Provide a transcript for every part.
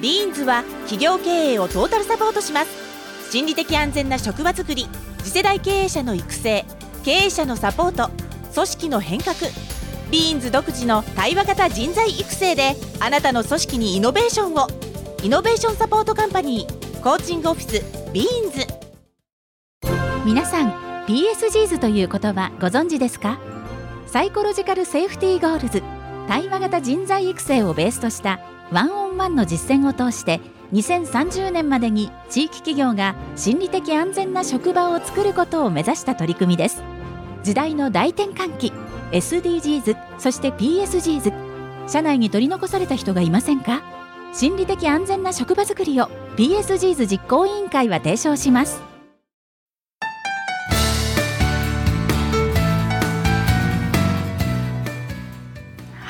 ビーンズは企業経営をトータルサポートします。心理的安全な職場づくり次世代経営者の育成経営者のサポート組織の変革。ビーンズ独自の対話型人材育成であなたの組織にイノベーションを。イノベーションサポートカンパニーコーチングオフィスビーンズ。皆さん PSGs という言葉ご存知ですか？ Psychological Safety Goals対話型人材育成をベースとしたワンオンワンの実践を通して2030年までに地域企業が心理的安全な職場を作ることを目指した取り組みです。時代の大転換期 SDGs そして PSGs 社内に取り残された人がいませんか？心理的安全な職場づくりを PSGs 実行委員会は提唱します。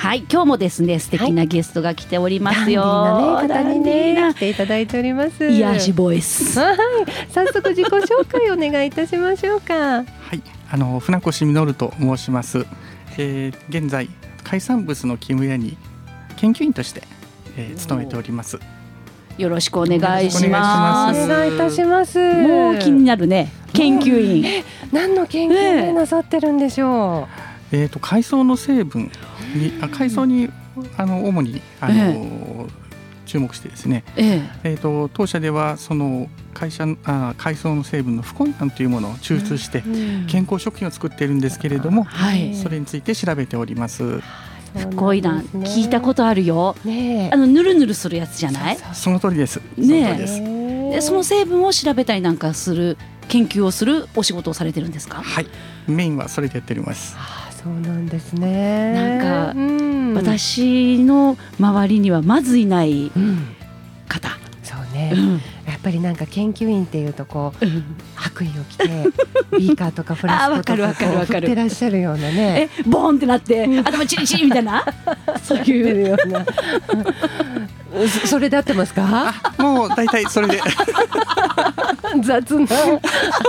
はい今日もですね素敵なゲストが来ておりますよ、ダンディーなね方にねダンディーな。来ていただいております。癒しボイス。はい。早速自己紹介お願いいたしましょうか。はい、あの船越実と申します。えー現在海産物の勤務屋に研究員として、えー勤めております。よろしくお願いします。願いします。お願いいたします。もう気になるね研究員。何の研究をなさってるんでしょえっ、と海藻の成分に、あ海藻にあの主にあの、注目してですね。ええ。っ、と当社ではその会社あ海藻の成分のフコイアンというものを抽出してう、うん。健康食品を作っているんですけれども、はい。それについて調べております。こいらん聞いたことあるよ。ねえ。あのぬるぬるするやつじゃない？その通りです。ねえ。その通りです。でその成分を調べたりなんかする研究をするお仕事をされてるんですか？はい、メインはそれでやっております。あそうなんですね。なんかうん、私の周りにはまずいないうん。方、そうね、うん。やっぱりなんか研究員っていうとこううん。白衣を着て ビーカーとかフラスコとかあわかるわかるこうわかる。振ってらっしゃるようなね。えボーンってなって頭チリチリみたいな？そういうるようなそ それで合ってますか？もう大体それで。雑な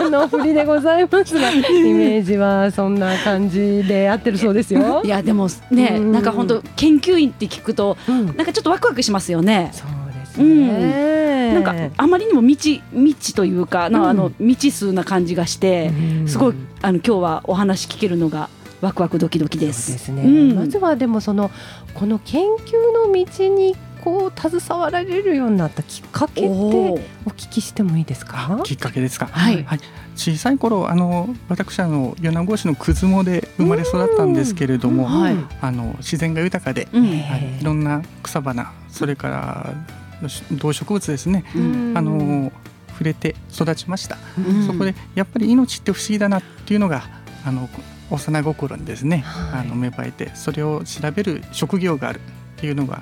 あの振りでございますがイメージはそんな感じで合ってるそうですよい。やでもねうんなんか本当研究員って聞くとうんなんかちょっとワクワクしますよね。そうですね。なんかあまりにも未知未知というか、なあのうん未知数な感じがして、うんすごいあの今日はお話聞けるのがワクワクドキドキで。そうですすね、うんまずはでもそのこの研究の道にこう携わられるようになったきっかけってお聞きしてもいいですか？あきっかけですか？はい。小さい頃あの私あの米子市のくずもで生まれ育ったんですけれども、はい。あの自然が豊かで、うん。はい、いろんな草花それからし動植物ですね、うん。あの触れて育ちました、うん。そこでやっぱり命って不思議だなっていうのがあの幼心にですね、はい。あの芽生えてそれを調べる職業があるっていうのが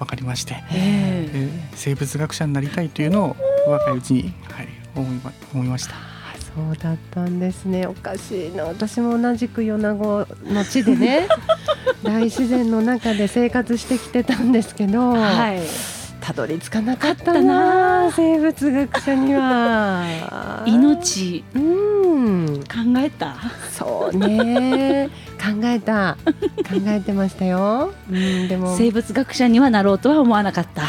分かりまして、ええ。ー生物学者になりたいというのを若いうちに、はい、思いま思いました。あそうだったんですね。おかしいな。私も同じく米子の地でね 大自然の中で生活してきてたんですけど、はい。たどり着かな。かったな。生物学者には。命。うん。考えた。そうね考えた。考えてましたよ、うん、でも。生物学者にはなろうとは思わなかった。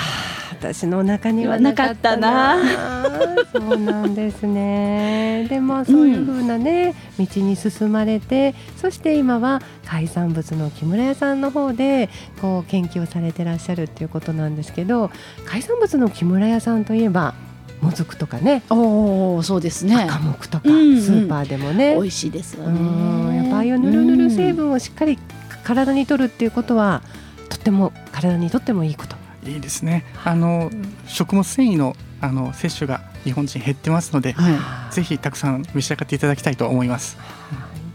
私の中にはなかったな。そうなんですね。でもそういう風なね、道に進まれてそして今は海産物の木村屋さんの方でこう研究をされてらっしゃるっていうことなんですけど海産物の木村屋さんといえばもずくとかねおお、そうですね。赤目とか、うんうんスーパーでもね、美味しいですようんね。やっぱああいうぬるぬる成分をしっかり体に取るっていうことはとっても体にとってもいいこと。いいですね。あの食物繊維のあの摂取が日本人減ってますので、はぜひたくさん召し上がっていただきたいと思います。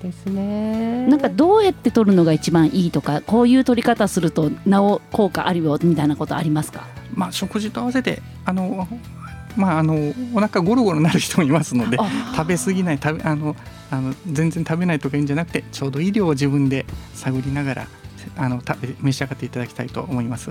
いいですね。い。なんかどうやって取るのが一番いいとか、こういう取り方するとなお効果あるよみたいなことありますか？まあ食事と合わせてあのまああのお腹ゴロゴロなる人もいますので、食べ過ぎない食べあのあの全然食べないとかいいんじゃなくてちょうどいい量を自分で探りながらあの食べ召し上がっていただきたいと思います。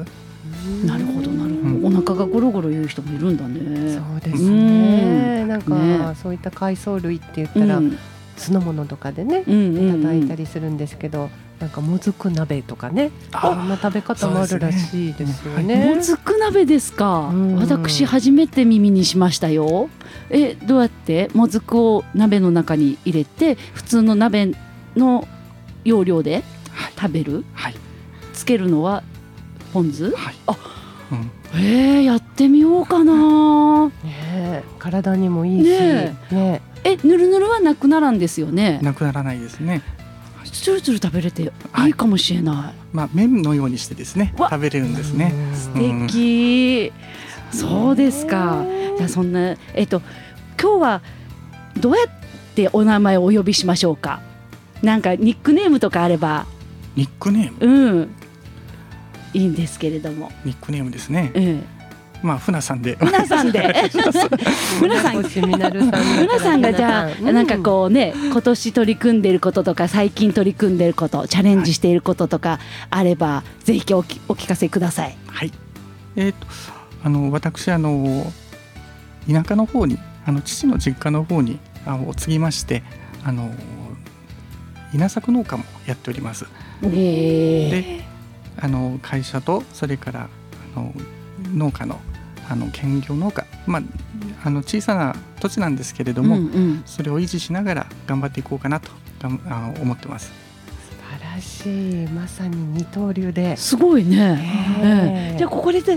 なるほどなるうんほど。お腹がゴロゴロ言う人もいるんだね。そうですね。なんか、ねそういった海藻類って言ったら、うん酢の物とかでね、うんうんいただいたりするんですけど、なんかもずく鍋とかね。あこんな食べ方もあるらしいですよそうね。もずく鍋ですか、うん。私初めて耳にしましたよ。えどうやってもずくを鍋の中に入れて普通の鍋の要領ではい。食べる？はい。つけるのはポン酢？はい。あうん。えー、やってみようかな。ねえ体にもいいし。ねねえぬるぬるはなくならんですよね？なくならないですねつるつる食べれてはい。いいかもしれない、まあ麺のようにしてですねわ。食べれるんですね。素うん。敵、そうですか。じゃあそんなえっと今日はどうやってお名前をお呼びしましょうか？なんかニックネームとかあれば。ニックネーム？うん。いいんですけれども、ニックネームですね。うん、まあ船さんで皆さんで 皆さん星みなるさんがじゃあ、なんかこうね今年取り組んでいることとか最近取り組んでいることチャレンジしていることとかあれば、ぜひおきお聞かせください。はい。えっ、とあの私あの田舎の方にあの父の実家の方にあを継ぎましてあの稲作農家もやっております。えーであの会社とそれからあの農家のあの兼業農家まああの小さな土地なんですけれども、うんうんそれを維持しながら頑張っていこうかなとあの思ってます。素晴らしいまさに二刀流ですごいね。えええじゃあここでチ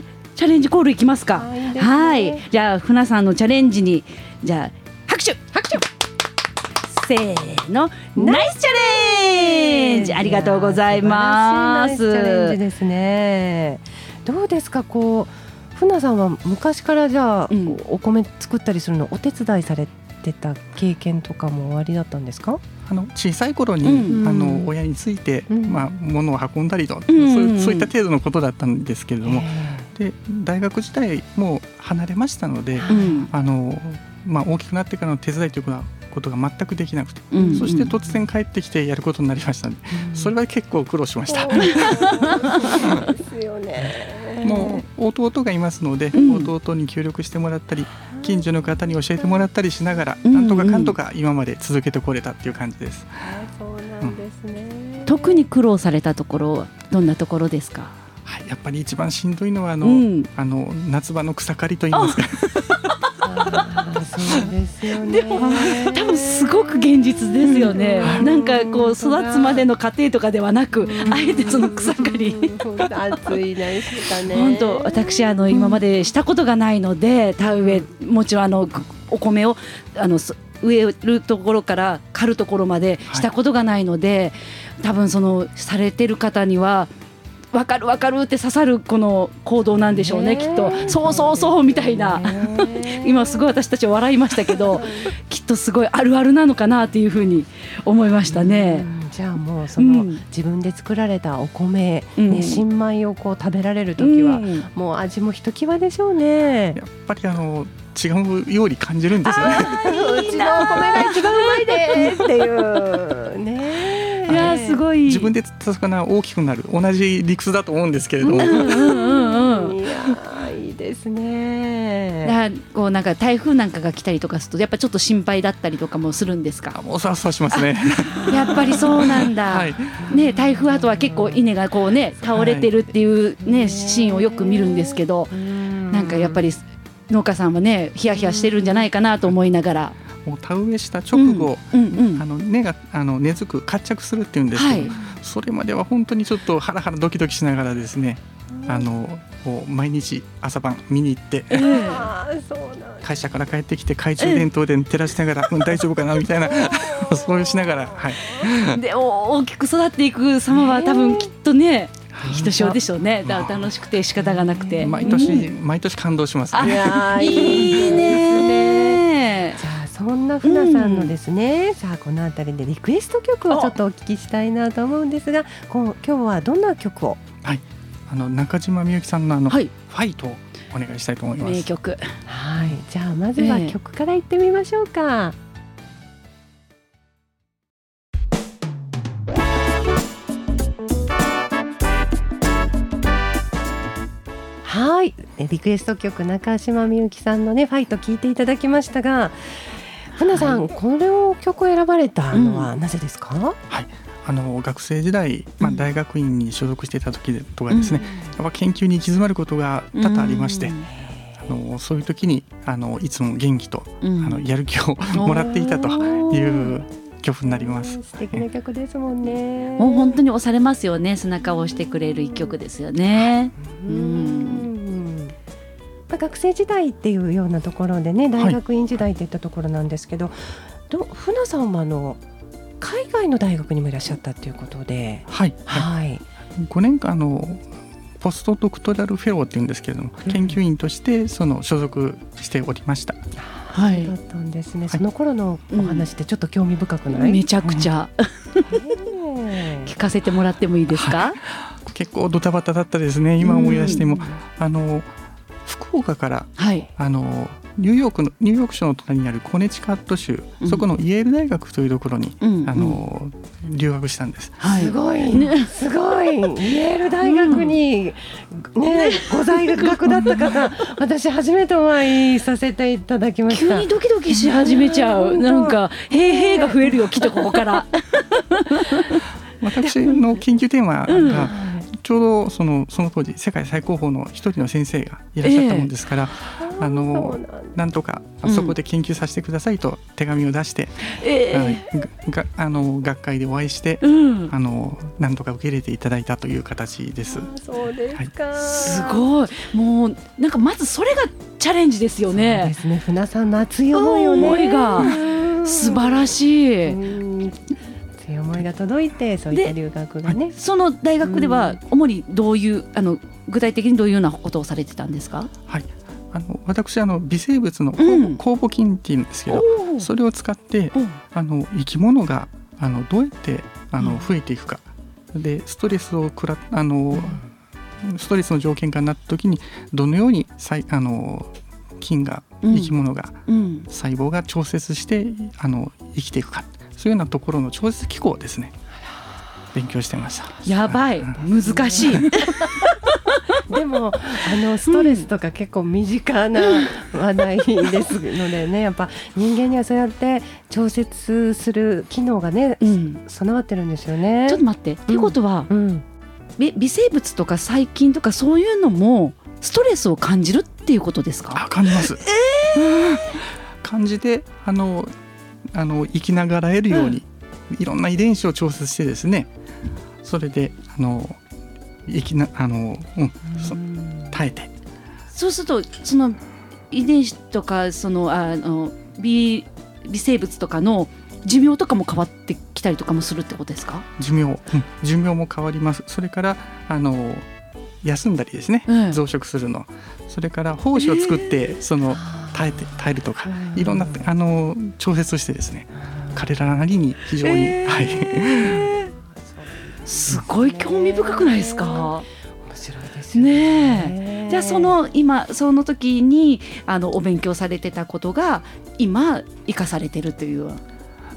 ャレンジコールいきますか。あいいですねはい。じゃあ船さんのチャレンジにじゃあ拍手拍手。せーのナイスチャレンジありがとうございま素晴らしいナイスチャレンジす。ですね。どうですかこう船さんは昔からじゃあ、うん。お米作ったりするのお手伝いされてた経験とかもおありだったんですか？あの小さい頃に、うん。あの親について、うん。まあ、物を運んだりと、うん。そういうそういった程度のことだったんですけれども、え。で大学時代もう離れましたので、うん。あのまあ、大きくなってからの手伝いということはことが全くできなくて、うんそして突然帰ってきてやることになりましたので、えそれは結構苦労しました。もう弟がいますので、うん弟に協力してもらったり近所の方に教えてもらったりしながら、うんなんとかかんとか今まで続けてこれたっていう感じです。あそうなんですね。特に苦労されたところはどんなところですか？はい、やっぱり一番しんどいのはあの、うんあの夏場の草刈りと言いますかそうですよね。でも多分すごく現実ですよね。うんなんかこう育つまでの過程とかではなく、うんあえてその草刈り。うん暑いでしたね。本当私あの今までしたことがないので田植えもちろんあのお米をあのそ植えるところから刈るところまでしたことがないので、多分そのされてる方には分かる分かるって刺さるこの行動なんでしょうねねきっとそうそうそうみたいな。ね今すごい私たちは笑いましたけど きっとすごいあるあるなのかなっていうふうに思いましたね。うんじゃあもうその、うん自分で作られたお米、うんね、新米をこう食べられる時は、うんもう味もひときわでしょうね。やっぱりあの違うように感じるんですよね。うちのお米が一番うまいでっていうね。いやーすごい。自分で釣った魚は大きくなる。同じ理屈だと思うんですけれども、うんうんうんうん。いいいですね。だこうなんか台風なんかが来たりとかするとやっぱちょっと心配だったりとかもするんですか？あもうそわそわしますね。やっぱりそうなんだ、はい、ね台風後は結構稲がこうね倒れてるっていうね、はいシーンをよく見るんですけど、なんかやっぱりり農家さんはねヒヤヒヤしてるんじゃないかなと思いながら、もう田植えした直後、あの根があの根付く活着するっていうんですけど、はい。それまでは本当にちょっとハラハラドキドキしながらですね、あのこう毎日朝晩見に行って。あー会社から帰ってきて懐中電灯で照らしながら、うん、大丈夫かなみたいな そういうしながら、はい、でお大きく育っていく様は多分きっとねひとしおでしょうね。だから楽しくて仕方がなくて。毎年、うん。毎年感動します。あね。いいいねんな船さんのですね、さあこの辺りでリクエスト曲をちょっとお聞きしたいなと思うんですがこう今日はどんな曲を？あの中島みゆきさんのあの、はい。ファイトをお願いしたいと思います。名曲。はい。じゃあまずはええ曲からいってみましょうか、はい。えリクエスト曲中島みゆきさんのねファイト聞いていただきましたが船さん、これを曲を選ばれたのはなぜですか、ああの学生時代、まあ、大学院に所属していた時とかですね、やっぱ研究に行き詰まることが多々ありまして、あのそういう時にあのいつも元気と、うん。あのやる気を もらっていたという曲になります。素敵な曲ですもんね。もう本当に押されますよね。背中を押してくれる一曲ですよね。ううん学生時代っていうようなところでね大学院時代っていったところなんですけど、ど船さんはあの海外の大学にもいらっしゃったっていうことで、はい、はい。はい、5年間あのポストドクトラルフェローっていうんですけれども、うん。研究員としてその所属しておりました。はい。だったんですね。い。その頃のお話ってちょっと興味深くない？めちゃくちゃ。ねえ 聞かせてもらってもいいですか？結構ドタバタだったですね。今思い出しても、うん。あの福岡からはい。あのニューヨークのニューヨーク州の隣にあるコネチカット州、うんそこのイェール大学というところに、うんあの留学したんです。はい。すごい、ねすごいイェール大学に、ねご在学だった方私初めてお会いさせていただきました急にドキドキし始めちゃう。なんかへいへいが増えるよ きっとここから。私の研究テーマうんがちょうどそのその当時世界最高峰の一人の先生がいらっしゃったもんですから、あのそうなんだなんとかうんそこで研究させてくださいと手紙を出して、えはいががあの学会でお会いしてえ、うん。あのなんとか受け入れていただいたという形です。そうですか、すごい。もうなんかまずそれがチャレンジですよそうでね。すね船さんの熱い思いをね思いがうん素晴らしい。思いが届いてそういった留学がね。その大学では主にどういうあの具体的にどういうようなことをされてたんですか？はい、あの私あの微生物のうん。酵母菌っていうんですけど、それを使っておあの生き物があのどうやってあのうん。増えていくか、でストレスを食らあの、ストレスの条件下になった時にどのようにさいあの菌がうん。生き物が、うん。細胞が調節してあの生きていくかそういうようなところの調節機構をですね勉強してました。やばい難しい。でもあのストレスとか結構身近な話題ですのでね やっぱ人間にはそうやって調節する機能がねうん。備わってるんですよね。ちょっと待って。っていうことは、うん、び微生物とか細菌とかそういうのもストレスを感じるっていうことですか？あ感じます。感じてあのあの生きながらえるように、いろんな遺伝子を調節してですねそれであの生きなあの、うん、そ耐えて。そうするとその遺伝子とかそのあの微微生物とかの寿命とかも変わってきたりとかもするってことですか？寿命、うん。寿命も変わります。それからあの休んだりですね、うん。増殖するの。それから胞子を作って、その耐えて耐えるとか、いろんなあの調節をしてですね彼らなりに非常に、はい すごい興味深くないですか？面白いですよね。ねえ。じゃあその今その時にあのお勉強されてたことが今生かされてるという。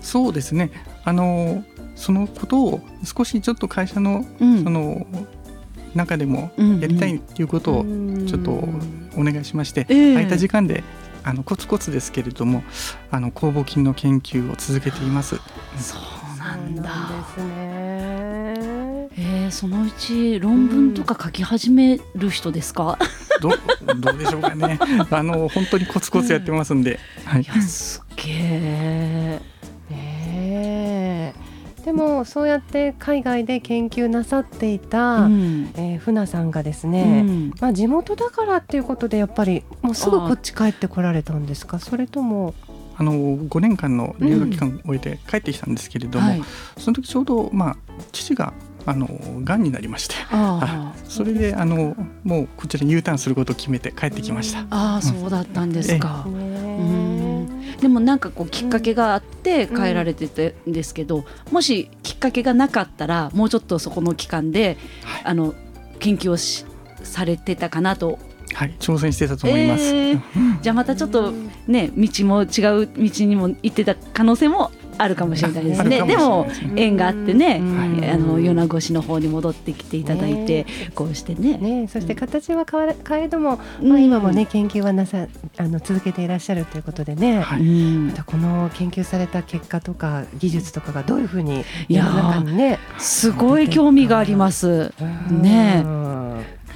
そうですねあのそのことを少しちょっと会社のうんその中でもうんやりたいっていうことをちょっとお願いしまして、ええ空いた時間であのコツコツですけれどもあの酵母菌の研究を続けています。そうなんだ。ですね。えー、そのうち論文とか書き始める人ですか？どどうでしょうかね。あの本当にコツコツやってますんで、はいい。やすっげえ。でもそうやって海外で研究なさっていた、うん。えー船さんがですうね、ん。まあ、地元だからっていうことでやっぱりもうすぐこっち帰ってこられたんですか？それとも、あの5年間の留学期間を終えて帰ってきたんですけれども、はい。その時ちょうどまあ父があの癌になりまして。あそれであのもうこちらに U ターンすることを決めて帰ってきました。あ、そうだったんですか。ねうんでもなんかこうきっかけがあって帰られててんですけど、もしきっかけがなかったらもうちょっとそこの期間で、はい。あの研究をしされてたかなと。はい、挑戦してたと思います。えー。じゃあまたちょっとね道も違う道にも行ってた可能性もあるかもしれないですあね。でも縁があってね、うんあの米子市の方に戻ってきていただいて、こうしてね。ね、そして形は変わら変えども、うん。まあ、今もね研究はなさあの続けていらっしゃるということでね、またこの研究された結果とか技術とかがどういうふうに世の中ーにねすごい興味があります。ね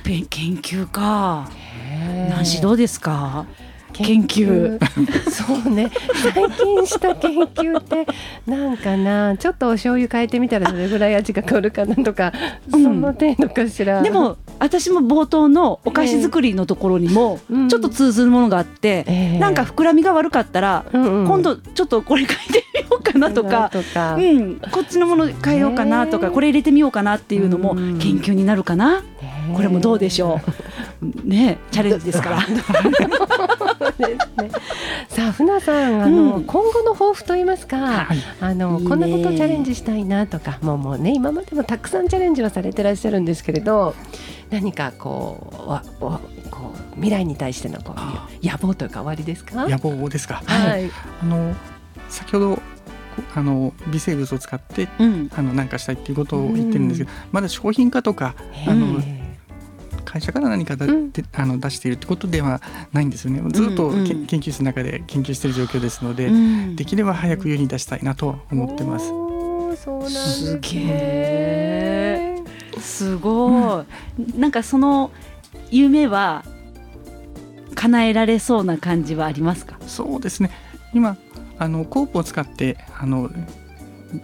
研究か。ね何しどうですか。研究。そうね。最近した研究ってなんかなちょっとお醤油変えてみたらどれぐらい味が変わるかなとか、うん。その程度かしら。でも私も冒頭のお菓子作りのところにもうん。ちょっと通ずるものがあって、ええ。なんか膨らみが悪かったら、うんうん。今度ちょっとこれ変えてみようかなとか。うん、こっちのもの変えようかなとか、ねこれ入れてみようかなっていうのもうん。研究になるかな、ねこれもどうでしょう？ねチャレンジですから。さあ船さんあの、うん。今後の抱負といいますか、はい。あのいいね。こんなことチャレンジしたいなとかもうもうね今までもたくさんチャレンジはされてらっしゃるんですけれど何かこうわわこう未来に対してのこあう野望というか終わりですか？野望ですか。はい。あの先ほどあの微生物を使ってうん。あの何かしたいっていうことを言ってるんですけど、まだ商品化とかあのえ会社から何かだ、うん。であの出しているってことではないんですよね。ずっとけ、うんうん。研究室の中で研究している状況ですので、うん。できれば早く世に出したいなと思ってます。そうなんですげえすごい、なんかその夢は叶えられそうな感じはありますか？そうですね。今あのコープを使ってあの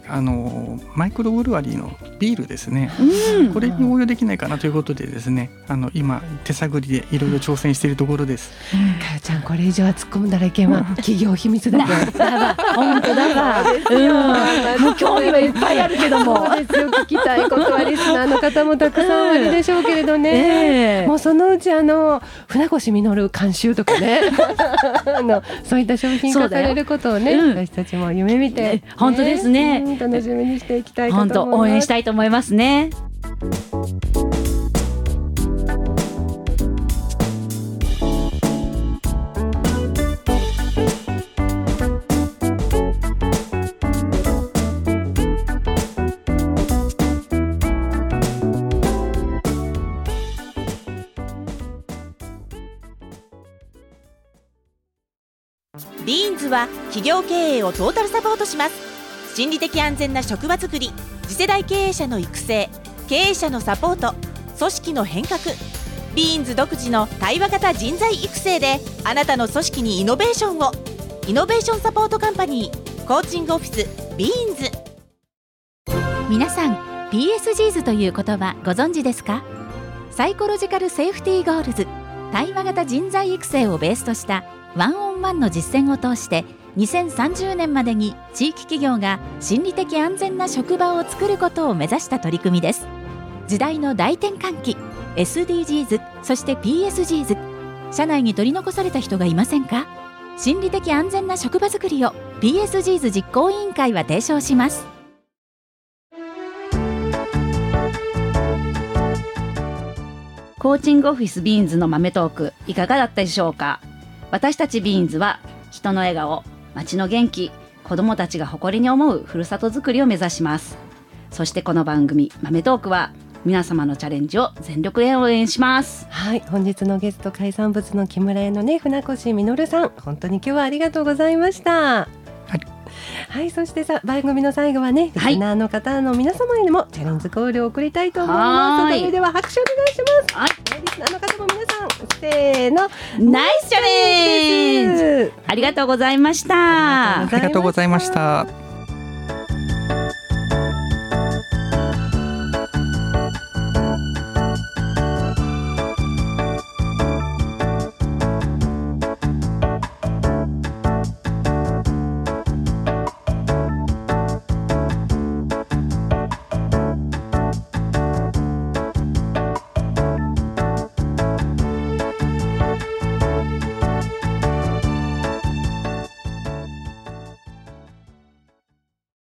あのマイクロブルワリーのビールですね。うん。これに応用できないかなということでですね、あの今手探りでいろいろ挑戦しているところです。かよちゃんこれ以上は突っ込んだらいけんわ。企業秘密だけ 本当だわ、うん、もう興味はいっぱいあるけども。そうですよ。聞きたいことはリスナーの方もたくさんおありでしょうけれどね、ええ。もうそのうちあの船越実監修とかね。あのそういった商品化されることをね、うん。私たちも夢見て、ね。本当ですねうん楽しみにしていきたいか本当応援したいと思いますね。ビーンズは企業経営をトータルサポートします心理的安全な職場づくり次世代経営者の育成経営者のサポート組織の変革ビーンズ独自の対話型人材育成であなたの組織にイノベーションを。イノベーションサポートカンパニーコーチングオフィスビーンズ。皆さん PSGs という言葉ご存知ですか？ Psychological Safety Goals対話型人材育成をベースとしたワンオンワンの実践を通して2030年までに地域企業が心理的安全な職場を作ることを目指した取り組みです時代の大転換期 SDGs そして PSGs 社内に取り残された人がいませんか心理的安全な職場づくりを PSGs 実行委員会は提唱しますコーチングオフィスビーンズの豆トークいかがだったでしょうか私たちビーンズは人の笑顔街の元気子どもたちが誇りに思うふるさとづくりを目指します。そしてこの番組豆トークは皆様のチャレンジを全力で応援します。はい本日のゲスト海産物の木村屋のね船越実さん。本当に今日はありがとうございました。はい、そしてさ番組の最後はねはい。リスナーの方の皆様にもチャレンジコールを送りたいと思いはます。それでは拍手お願いします。はい。リスナーの方も皆さんせーのナイスチャレンジ。ありがとうございました。ありがとうございました。